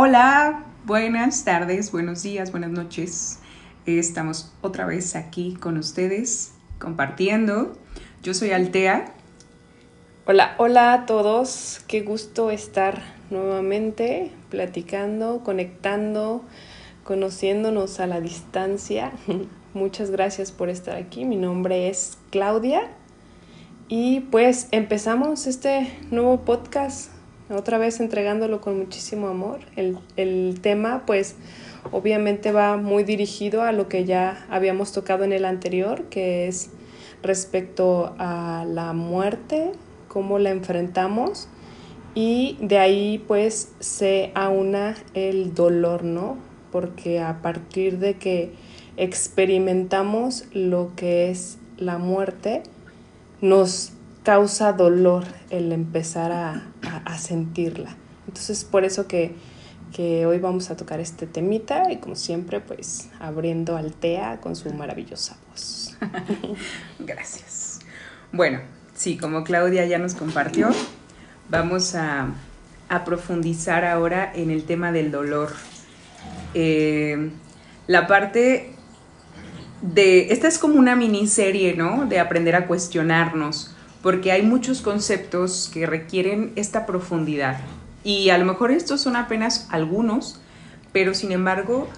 Hola, buenas tardes, buenos días, buenas noches. Estamos otra vez aquí con ustedes compartiendo. Yo soy Altea. Hola, hola a todos. Qué gusto estar nuevamente platicando, conectando, conociéndonos a la distancia. Muchas gracias por estar aquí. Mi nombre es Claudia. Y pues empezamos este nuevo podcast otra vez entregándolo con muchísimo amor. El, tema, pues, obviamente va muy dirigido a lo que ya habíamos tocado en el anterior, que es respecto a la muerte, cómo la enfrentamos y de ahí pues se aúna el dolor, ¿no? Porque a partir de que experimentamos lo que es la muerte, nos causa dolor el empezar a, sentirla. Entonces, por eso que, hoy vamos a tocar este temita y como siempre, pues abriendo al TEA con su maravillosa voz. Gracias. Bueno, sí, como Claudia ya nos compartió, vamos a, profundizar ahora en el tema del dolor. Eh, la parte de, esta es como una miniserie, ¿no? De aprender a cuestionarnos porque hay muchos conceptos que requieren esta profundidad. Y a lo mejor estos son apenas algunos, pero sin embargo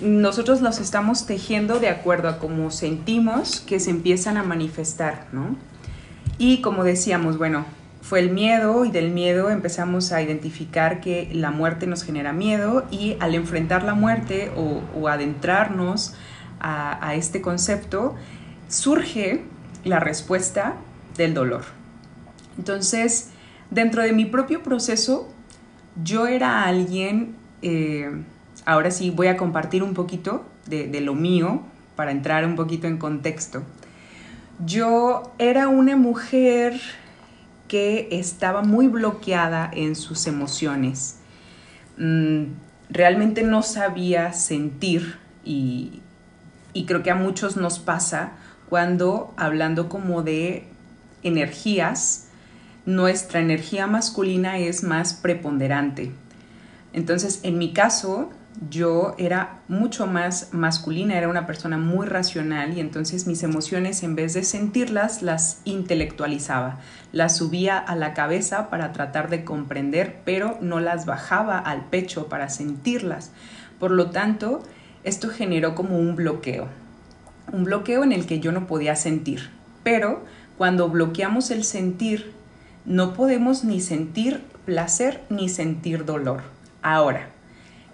nosotros los estamos tejiendo de acuerdo a cómo sentimos que se empiezan a manifestar, ¿no? Y como decíamos, bueno, fue el miedo y del miedo empezamos a identificar que la muerte nos genera miedo y al enfrentar la muerte o, adentrarnos a, a este concepto, surge la respuesta del dolor. Entonces, dentro de mi propio proceso, yo era alguien, eh, ahora sí voy a compartir un poquito de, lo mío para entrar un poquito en contexto. Yo era una mujer que estaba muy bloqueada en sus emociones. Mm, realmente no sabía sentir y, creo que a muchos nos pasa cuando hablando como de energías, nuestra energía masculina es más preponderante. Entonces, en mi caso, yo era mucho más masculina, era una persona muy racional y entonces mis emociones en vez de sentirlas, las intelectualizaba, las subía a la cabeza para tratar de comprender, pero no las bajaba al pecho para sentirlas. Por lo tanto, esto generó como un bloqueo, un bloqueo en el que yo no podía sentir, pero cuando bloqueamos el sentir, no podemos ni sentir placer ni sentir dolor. Ahora,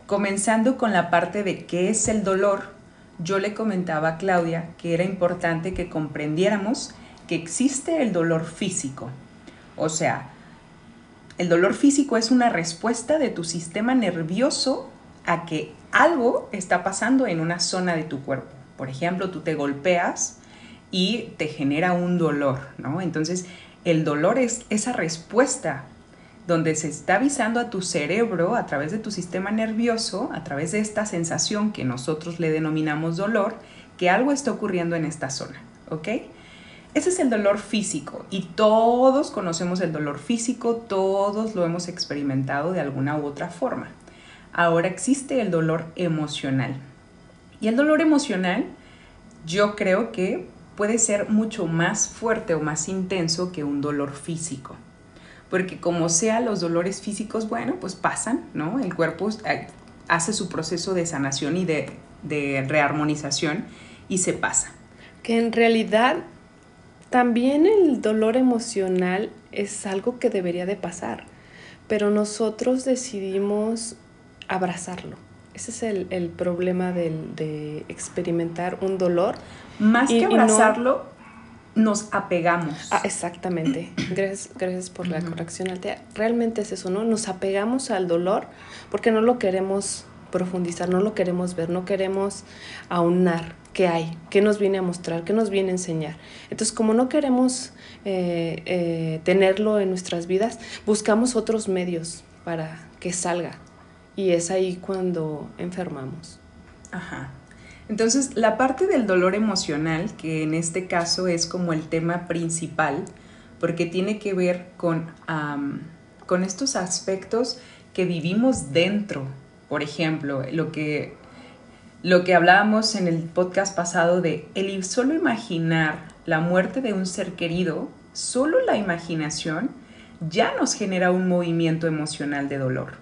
comenzando con la parte de qué es el dolor, yo le comentaba a Claudia que era importante que comprendiéramos que existe el dolor físico. O sea, el dolor físico es una respuesta de tu sistema nervioso a que algo está pasando en una zona de tu cuerpo. Por ejemplo, tú te golpeas y te genera un dolor, ¿no? Entonces, el dolor es esa respuesta donde se está avisando a tu cerebro a través de tu sistema nervioso, a través de esta sensación que nosotros le denominamos dolor, que algo está ocurriendo en esta zona, ¿ok? Ese es el dolor físico y todos conocemos el dolor físico, todos lo hemos experimentado de alguna u otra forma. Ahora existe el dolor emocional. Y el dolor emocional yo creo que puede ser mucho más fuerte o más intenso que un dolor físico. Porque como sea los dolores físicos, bueno, pues pasan, ¿no? El cuerpo eh, hace su proceso de sanación y de, de rearmonización y se pasa. Que en realidad también el dolor emocional es algo que debería de pasar, pero nosotros decidimos abrazarlo. Ese es el, problema de experimentar un dolor. Más que abrazarlo, nos apegamos. Ah, exactamente. Gracias, gracias por la corrección, Altea. Realmente es eso, ¿no? Nos apegamos al dolor porque no lo queremos profundizar, no lo queremos ver, no queremos aunar qué hay, qué nos viene a mostrar, qué nos viene a enseñar. Entonces, como no queremos eh, eh, tenerlo en nuestras vidas, buscamos otros medios para que salga y es ahí cuando enfermamos. Ajá. Entonces, la parte del dolor emocional, que en este caso es como el tema principal, porque tiene que ver con, con estos aspectos que vivimos dentro Por ejemplo, lo que, lo que hablábamos en el podcast pasado de el solo imaginar la muerte de un ser querido, solo la imaginación ya nos genera un movimiento emocional de dolor.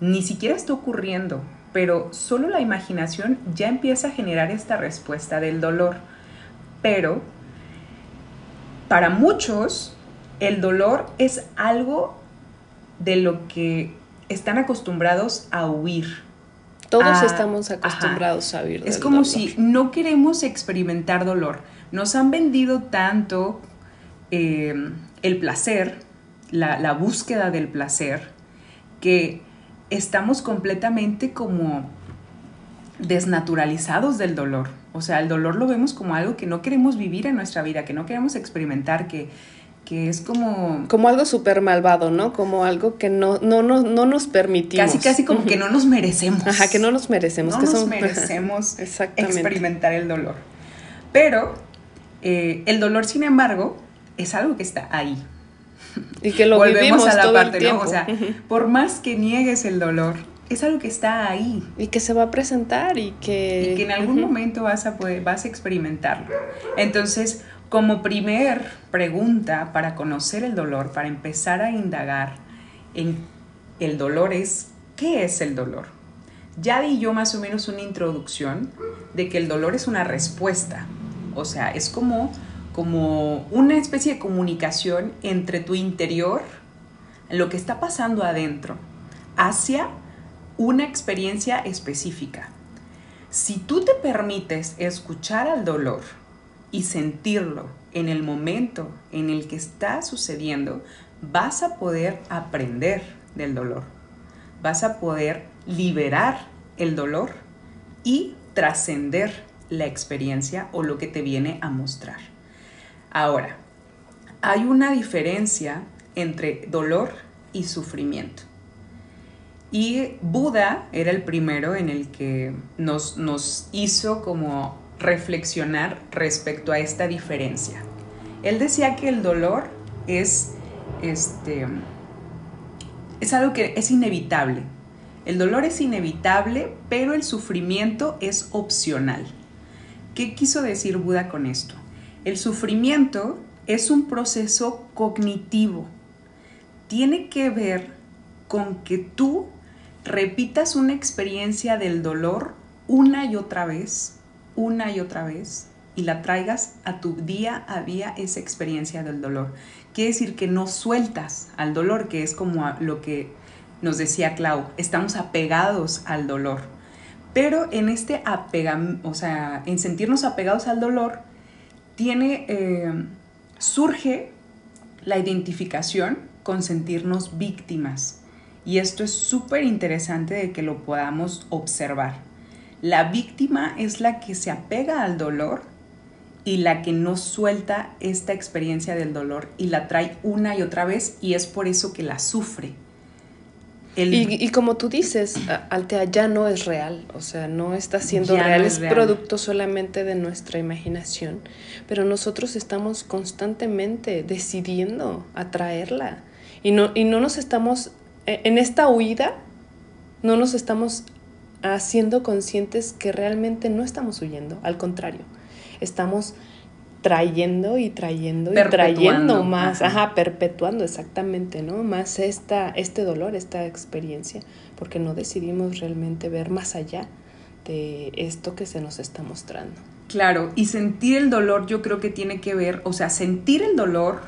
Ni siquiera está ocurriendo, pero solo la imaginación ya empieza a generar esta respuesta del dolor. Pero para muchos el dolor es algo de lo que están acostumbrados a huir. Todos estamos acostumbrados a huir. es como si no queremos experimentar dolor. Nos han vendido tanto eh, el placer, la, la búsqueda del placer, que estamos completamente como desnaturalizados del dolor. O sea, el dolor lo vemos como algo que no queremos vivir en nuestra vida, que no queremos experimentar, que, que es como... Como algo súper malvado, ¿no? Como algo que no, no, no, no nos permitimos. Casi, casi como que no nos merecemos. Ajá, que no nos merecemos. No que nos merecemos experimentar el dolor. Pero eh, el dolor, sin embargo, es algo que está ahí. Y que lo Volvemos a la parte, ¿no? O sea, por más que niegues el dolor, es algo que está ahí. Y que se va a presentar y que... Y que en algún momento vas a, poder, vas a experimentarlo. Entonces, como primer pregunta para conocer el dolor, para empezar a indagar en el dolor es, ¿qué es el dolor? Ya di yo más o menos una introducción de que el dolor es una respuesta, o sea, es como, como una especie de comunicación entre tu interior, lo que está pasando adentro, hacia una experiencia específica. Si tú te permites escuchar al dolor, y sentirlo en el momento en el que está sucediendo, vas a poder aprender del dolor. Vas a poder liberar el dolor y trascender la experiencia o lo que te viene a mostrar. Ahora, hay una diferencia entre dolor y sufrimiento. Y Buda era el primero en el que nos, nos hizo como reflexionar respecto a esta diferencia. Él decía que el dolor es, este, es algo que es inevitable. El dolor es inevitable, pero el sufrimiento es opcional. ¿Qué quiso decir Buda con esto? El sufrimiento es un proceso cognitivo. Tiene que ver con que tú repitas una experiencia del dolor una y otra vez una y otra vez y la traigas a tu día a día esa experiencia del dolor. Quiere decir que no sueltas al dolor, que es como lo que nos decía Clau, estamos apegados al dolor. Pero en este apega, o sea, en sentirnos apegados al dolor, tiene, eh, surge la identificación con sentirnos víctimas. Y esto es súper interesante de que lo podamos observar. La víctima es la que se apega al dolor y la que no suelta esta experiencia del dolor y la trae una y otra vez y es por eso que la sufre. Y, como tú dices, Altea ya no es real, o sea, no está siendo real, es, producto solamente de nuestra imaginación, pero nosotros estamos constantemente decidiendo atraerla. Y no, y no nos estamos, e, en esta huida, no nos estamos haciendo conscientes que realmente no estamos huyendo, al contrario, estamos trayendo y trayendo y trayendo más, ajá. perpetuando exactamente, ¿no? Más esta, este dolor, esta experiencia, porque no decidimos realmente ver más allá de esto que se nos está mostrando. Claro, y sentir el dolor yo creo que tiene que ver, o sea, sentir el dolor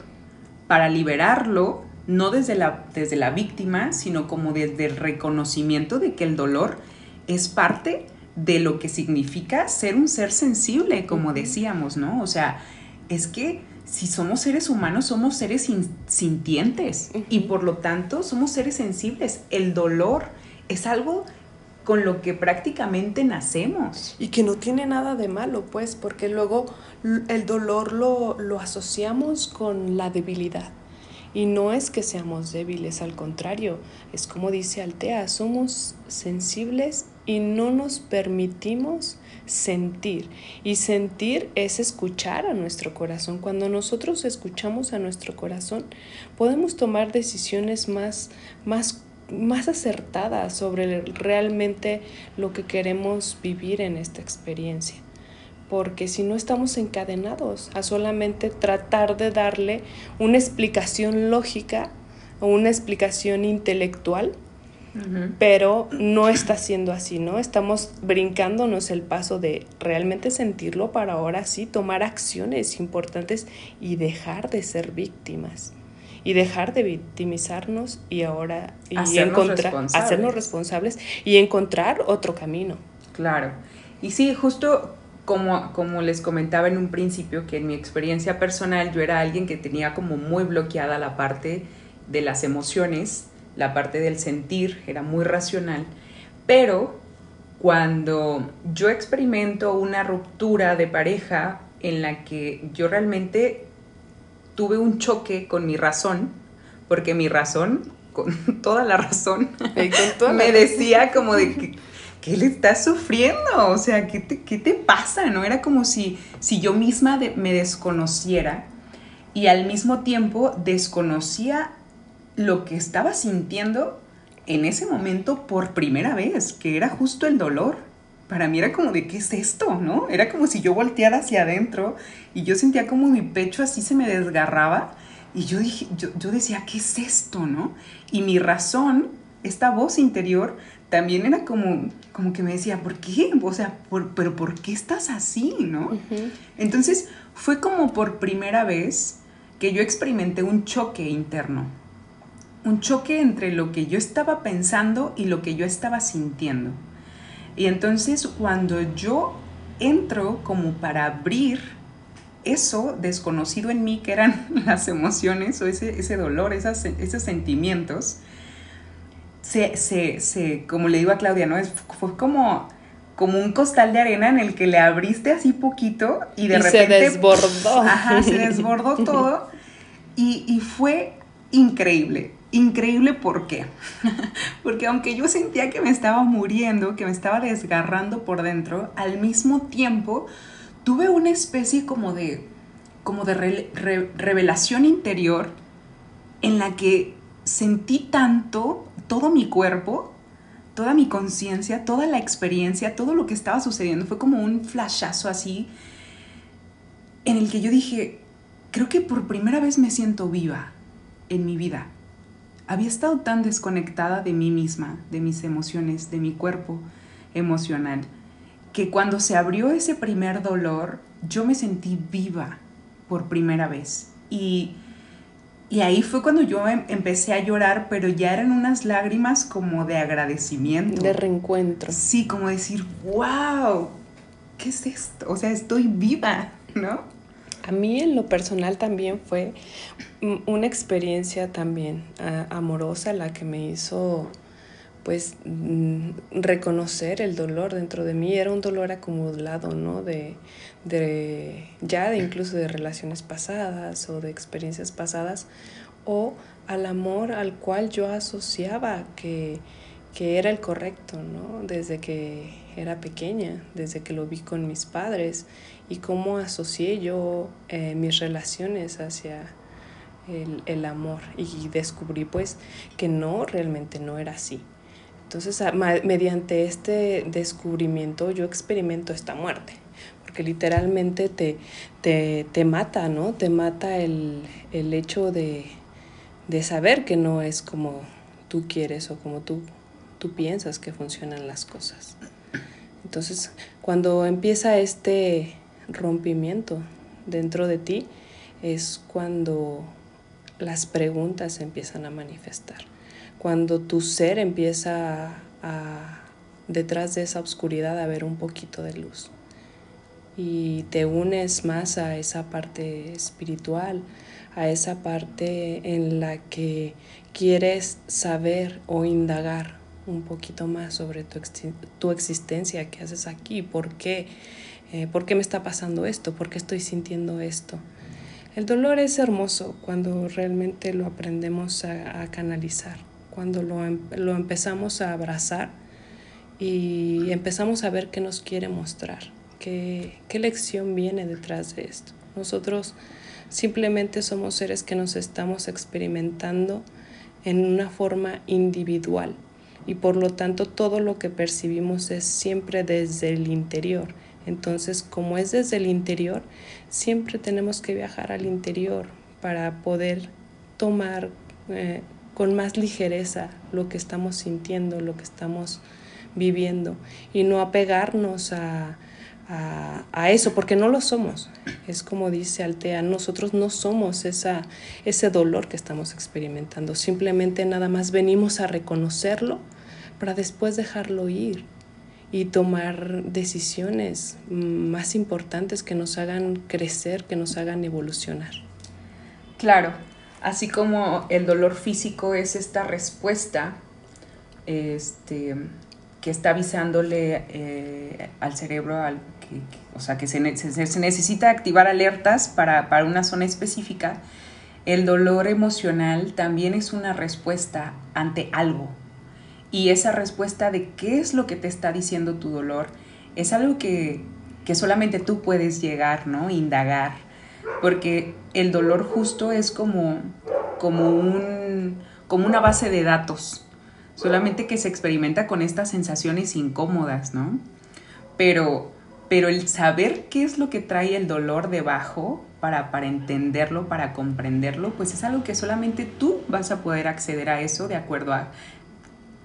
para liberarlo, no desde la, desde la víctima, sino como desde el reconocimiento de que el dolor es parte de lo que significa ser un ser sensible, como decíamos, ¿no? O sea, es que si somos seres humanos, somos seres sintientes y por lo tanto somos seres sensibles. El dolor es algo con lo que prácticamente nacemos. Y que no tiene nada de malo, pues, porque luego el dolor lo, lo asociamos con la debilidad. Y no es que seamos débiles, al contrario, es como dice Altea, somos sensibles y no nos permitimos sentir. Y sentir es escuchar a nuestro corazón. Cuando nosotros escuchamos a nuestro corazón, podemos tomar decisiones más, más más acertada sobre realmente lo que queremos vivir en esta experiencia. Porque si no estamos encadenados a solamente tratar de darle una explicación lógica o una explicación intelectual, pero no está siendo así, ¿no? Estamos brincándonos el paso de realmente sentirlo para ahora sí tomar acciones importantes y dejar de ser víctimas y dejar de victimizarnos y ahora y hacernos encontrar responsables. hacernos responsables y encontrar otro camino. Claro. Y sí, justo como, como les comentaba en un principio, que en mi experiencia personal yo era alguien que tenía como muy bloqueada la parte de las emociones, la parte del sentir, era muy racional, pero cuando yo experimento una ruptura de pareja en la que yo realmente tuve un choque con mi razón, porque mi razón, con toda la razón, me decía como de que, ¿qué le estás sufriendo? O sea, ¿qué te, qué te pasa? ¿No? Era como si, si yo misma de, me desconociera y al mismo tiempo desconocía lo que estaba sintiendo en ese momento por primera vez, que era justo el dolor. Para mí era como de, ¿qué es esto? ¿No? Era como si yo volteara hacia adentro y yo sentía como mi pecho así se me desgarraba y yo, dije, yo, yo decía, ¿qué es esto? ¿No? Y mi razón, esta voz interior, también era como, como que me decía, ¿por qué? O sea, ¿por, pero ¿por qué estás así? ¿No? Uh -huh. Entonces fue como por primera vez que yo experimenté un choque interno un choque entre lo que yo estaba pensando y lo que yo estaba sintiendo. Y entonces cuando yo entro como para abrir eso desconocido en mí, que eran las emociones o ese, ese dolor, esas, esos sentimientos, se, se, se, como le digo a Claudia, ¿no? Es, fue como, como un costal de arena en el que le abriste así poquito y de y repente... Se desbordó. Ajá, se desbordó todo. Y, y fue increíble. Increíble, ¿por qué? Porque aunque yo sentía que me estaba muriendo, que me estaba desgarrando por dentro, al mismo tiempo tuve una especie como de, como de re, re, revelación interior en la que sentí tanto todo mi cuerpo, toda mi conciencia, toda la experiencia, todo lo que estaba sucediendo. Fue como un flashazo así en el que yo dije, creo que por primera vez me siento viva en mi vida había estado tan desconectada de mí misma, de mis emociones, de mi cuerpo emocional, que cuando se abrió ese primer dolor, yo me sentí viva por primera vez. Y, y ahí fue cuando yo em empecé a llorar, pero ya eran unas lágrimas como de agradecimiento. De reencuentro. Sí, como decir, wow, ¿qué es esto? O sea, estoy viva, ¿no? A mí en lo personal también fue una experiencia también amorosa la que me hizo pues mm, reconocer el dolor dentro de mí. Era un dolor acumulado no de, de ya de incluso de relaciones pasadas o de experiencias pasadas o al amor al cual yo asociaba que, que era el correcto no desde que era pequeña desde que lo vi con mis padres y cómo asocié yo eh, mis relaciones hacia el, el, amor y descubrí pues que no, realmente no era así. Entonces, a, mediante este descubrimiento yo experimento esta muerte, porque literalmente te, te, te mata, ¿no? Te mata el, el hecho de, de saber que no es como tú quieres o como tú, tú piensas que funcionan las cosas. Entonces, cuando empieza este rompimiento dentro de ti es cuando las preguntas empiezan a manifestar, cuando tu ser empieza a, a detrás de esa oscuridad a ver un poquito de luz y te unes más a esa parte espiritual, a esa parte en la que quieres saber o indagar un poquito más sobre tu, tu existencia, qué haces aquí, por qué, eh, ¿Por qué me está pasando esto? ¿Por qué estoy sintiendo esto? El dolor es hermoso cuando realmente lo aprendemos a, a canalizar, cuando lo, lo, empezamos a abrazar y empezamos a ver qué nos quiere mostrar, qué, qué lección viene detrás de esto. Nosotros simplemente somos seres que nos estamos experimentando en una forma individual y por lo tanto todo lo que percibimos es siempre desde el interior. Entonces, como es desde el interior, siempre tenemos que viajar al interior para poder tomar eh, con más ligereza lo que estamos sintiendo, lo que estamos viviendo y no apegarnos a, a, eso, porque no lo somos. Es como dice Altea, nosotros no somos esa, ese dolor que estamos experimentando, simplemente nada más venimos a reconocerlo para después dejarlo ir y tomar decisiones más importantes que nos hagan crecer, que nos hagan evolucionar. Claro, así como el dolor físico es esta respuesta este, que está avisándole eh, al cerebro al o sea, que se, necesita activar alertas para, para una zona específica, el dolor emocional también es una respuesta ante algo. Y esa respuesta de qué es lo que te está diciendo tu dolor es algo que, que solamente tú puedes llegar, ¿no? Indagar. Porque el dolor justo es como, como, un, como una base de datos. Solamente que se experimenta con estas sensaciones incómodas, ¿no? Pero pero el saber qué es lo que trae el dolor debajo para, para entenderlo, para comprenderlo, pues es algo que solamente tú vas a poder acceder a eso de acuerdo a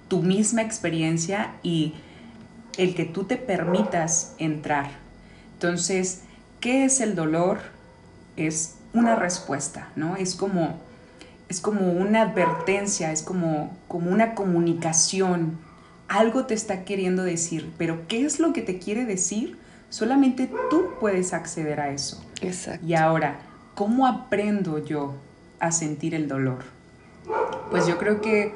tu misma experiencia y el que tú te permitas entrar. Entonces, ¿qué es el dolor? Es una respuesta, ¿no? Es como, es como una advertencia, es como, como una comunicación. Algo te está queriendo decir, pero ¿qué es lo que te quiere decir? Solamente tú puedes acceder a eso. Exacto. Y ahora, ¿cómo aprendo yo a sentir el dolor? Pues yo creo que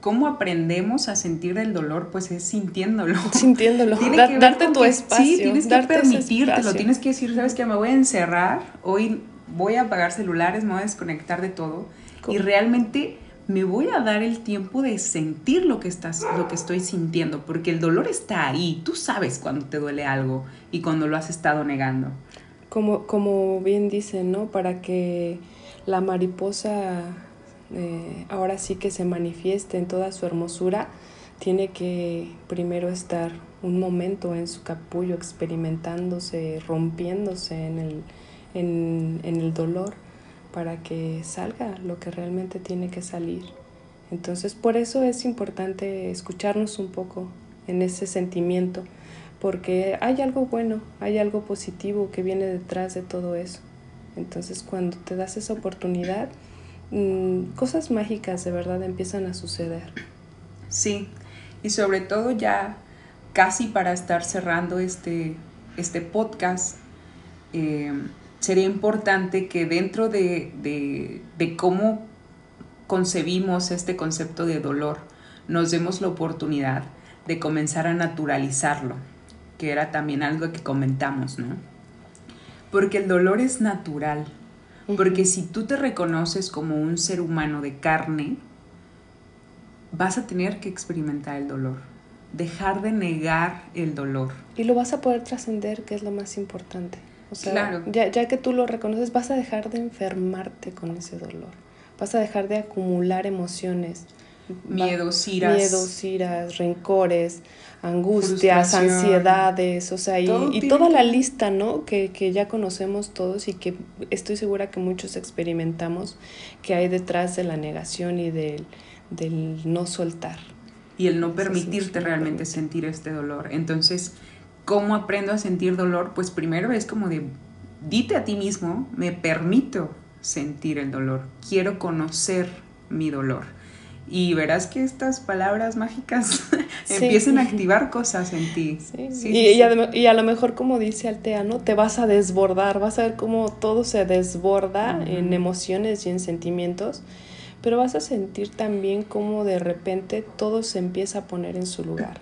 cómo aprendemos a sentir el dolor, pues es sintiéndolo. Sintiéndolo. darte tu espacio. Sí, tienes que permitírtelo. Tienes que decir, ¿sabes qué? Me voy a encerrar. Hoy voy a apagar celulares, me voy a desconectar de todo. Y realmente me voy a dar el tiempo de sentir lo que estás lo que estoy sintiendo, porque el dolor está ahí, tú sabes cuando te duele algo y cuando lo has estado negando. Como, como bien dicen, ¿no? Para que la mariposa eh, ahora sí que se manifieste en toda su hermosura, tiene que primero estar un momento en su capullo experimentándose, rompiéndose en el, en, en el dolor para que salga lo que realmente tiene que salir. Entonces por eso es importante escucharnos un poco en ese sentimiento, porque hay algo bueno, hay algo positivo que viene detrás de todo eso. Entonces cuando te das esa oportunidad, mm, cosas mágicas de verdad empiezan a suceder. Sí, y sobre todo ya casi para estar cerrando este, este podcast, eh, sería importante que dentro de, cómo concebimos este concepto de dolor, nos demos la oportunidad de comenzar a naturalizarlo, que era también algo que comentamos, ¿no? Porque el dolor es natural, porque si tú te reconoces como un ser humano de carne, vas a tener que experimentar el dolor, dejar de negar el dolor. Y lo vas a poder trascender, que es lo más importante. O sea, ya, ya que tú lo reconoces, vas a dejar de enfermarte con ese dolor. Vas a dejar de acumular emociones. Miedos, iras. Miedos, iras, rencores, angustias, ansiedades, o sea, y, y toda la lista, ¿no? Que, que ya conocemos todos y que estoy segura que muchos experimentamos que hay detrás de la negación y del, del no soltar. Y el no permitirte realmente sentir este dolor. Entonces, ¿Cómo aprendo a sentir dolor? Pues primero es como de, dite a ti mismo, me permito sentir el dolor, quiero conocer mi dolor. Y verás que estas palabras mágicas empiezan a activar cosas en ti. y, a, lo mejor, como dice Altea, ¿no? Te vas a desbordar, vas a ver cómo todo se desborda en emociones y en sentimientos, pero vas a sentir también cómo de repente todo se empieza a poner en su lugar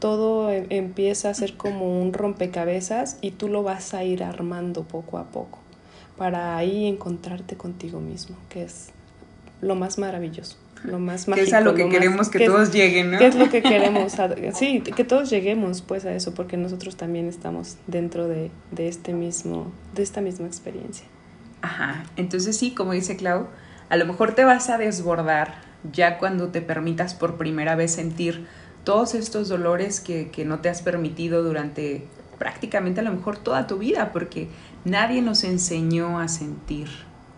todo em, empieza a ser como un rompecabezas y tú lo vas a ir armando poco a poco para ahí encontrarte contigo mismo, que es lo más maravilloso, lo más mágico. Que es a lo que queremos que, todos lleguen, ¿no? Que es lo que queremos, sí, que todos lleguemos pues a eso, porque nosotros también estamos dentro de, de, este mismo, de esta misma experiencia. Ajá, entonces sí, como dice Clau, a lo mejor te vas a desbordar ya cuando te permitas por primera vez sentir todos estos dolores que, que no te has permitido durante prácticamente a lo mejor toda tu vida, porque nadie nos enseñó a sentir,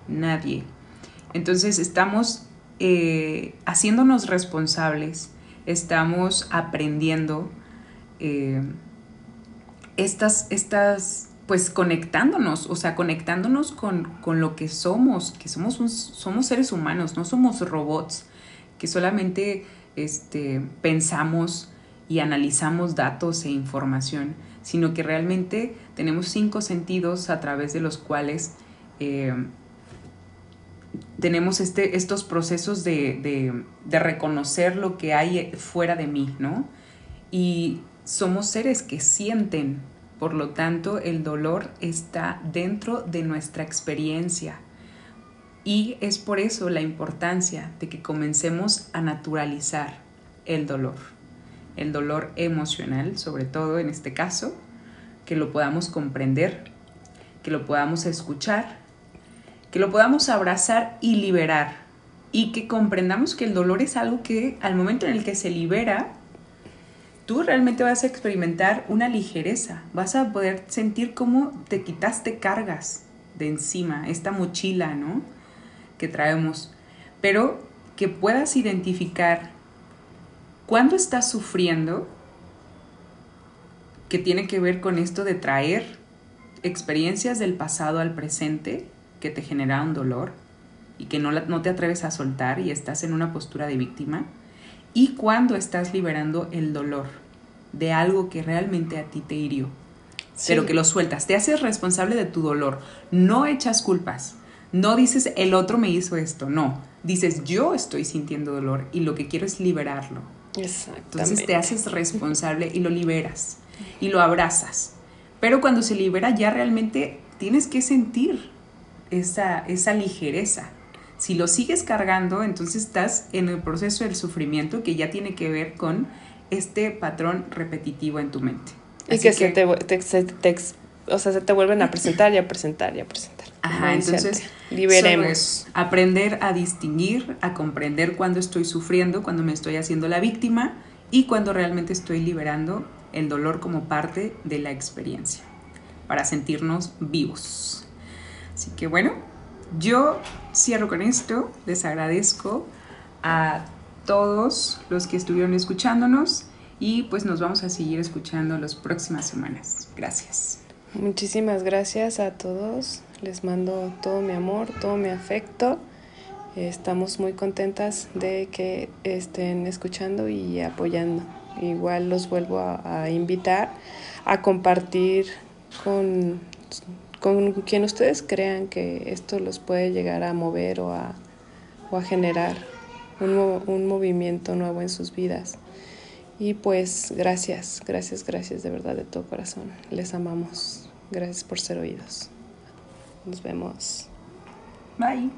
nadie. Entonces estamos eh, haciéndonos responsables, estamos aprendiendo eh, estas, estas, pues conectándonos, o sea, conectándonos con, con lo que somos, que somos, somos seres humanos, no somos robots, que solamente este, pensamos y analizamos datos e información sino que realmente tenemos cinco sentidos a través de los cuales eh, tenemos este, estos procesos de, de, reconocer lo que hay fuera de mí, ¿no? Y somos seres que sienten, por lo tanto el dolor está dentro de nuestra experiencia. Y es por eso la importancia de que comencemos a naturalizar el dolor el dolor emocional, sobre todo en este caso, que lo podamos comprender, que lo podamos escuchar, que lo podamos abrazar y liberar, y que comprendamos que el dolor es algo que al momento en el que se libera, tú realmente vas a experimentar una ligereza, vas a poder sentir cómo te quitaste cargas de encima, esta mochila, ¿no? Que traemos, pero que puedas identificar cuando estás sufriendo, que tiene que ver con esto de traer experiencias del pasado al presente que te generaron dolor y que no, no te atreves a soltar y estás en una postura de víctima, y cuando estás liberando el dolor de algo que realmente a ti te hirió, pero que lo sueltas, te haces responsable de tu dolor, no echas culpas, no dices el otro me hizo esto, no, dices yo estoy sintiendo dolor y lo que quiero es liberarlo. Entonces te haces responsable y lo liberas y lo abrazas. Pero cuando se libera ya realmente tienes que sentir esa, esa ligereza. Si lo sigues cargando, entonces estás en el proceso del sufrimiento que ya tiene que ver con este patrón repetitivo en tu mente. Y que, se te, o sea, se te vuelven a presentar y a presentar y a presentar. Ajá, entonces liberemos. aprender a distinguir, a comprender cuando estoy sufriendo, cuando me estoy haciendo la víctima y cuando realmente estoy liberando el dolor como parte de la experiencia, para sentirnos vivos. Así que bueno, yo cierro con esto, les agradezco a todos los que estuvieron escuchándonos y pues nos vamos a seguir escuchando las próximas semanas. Gracias. Muchísimas gracias a todos. Les mando todo mi amor, todo mi afecto. Estamos muy contentas de que estén escuchando y apoyando. Igual los vuelvo a, invitar a compartir con, con, quien ustedes crean que esto los puede llegar a mover o a, o a generar un, un movimiento nuevo en sus vidas. Y pues gracias, gracias, gracias de verdad de todo corazón. Les amamos. Gracias por ser oídos. Nos vemos. Bye.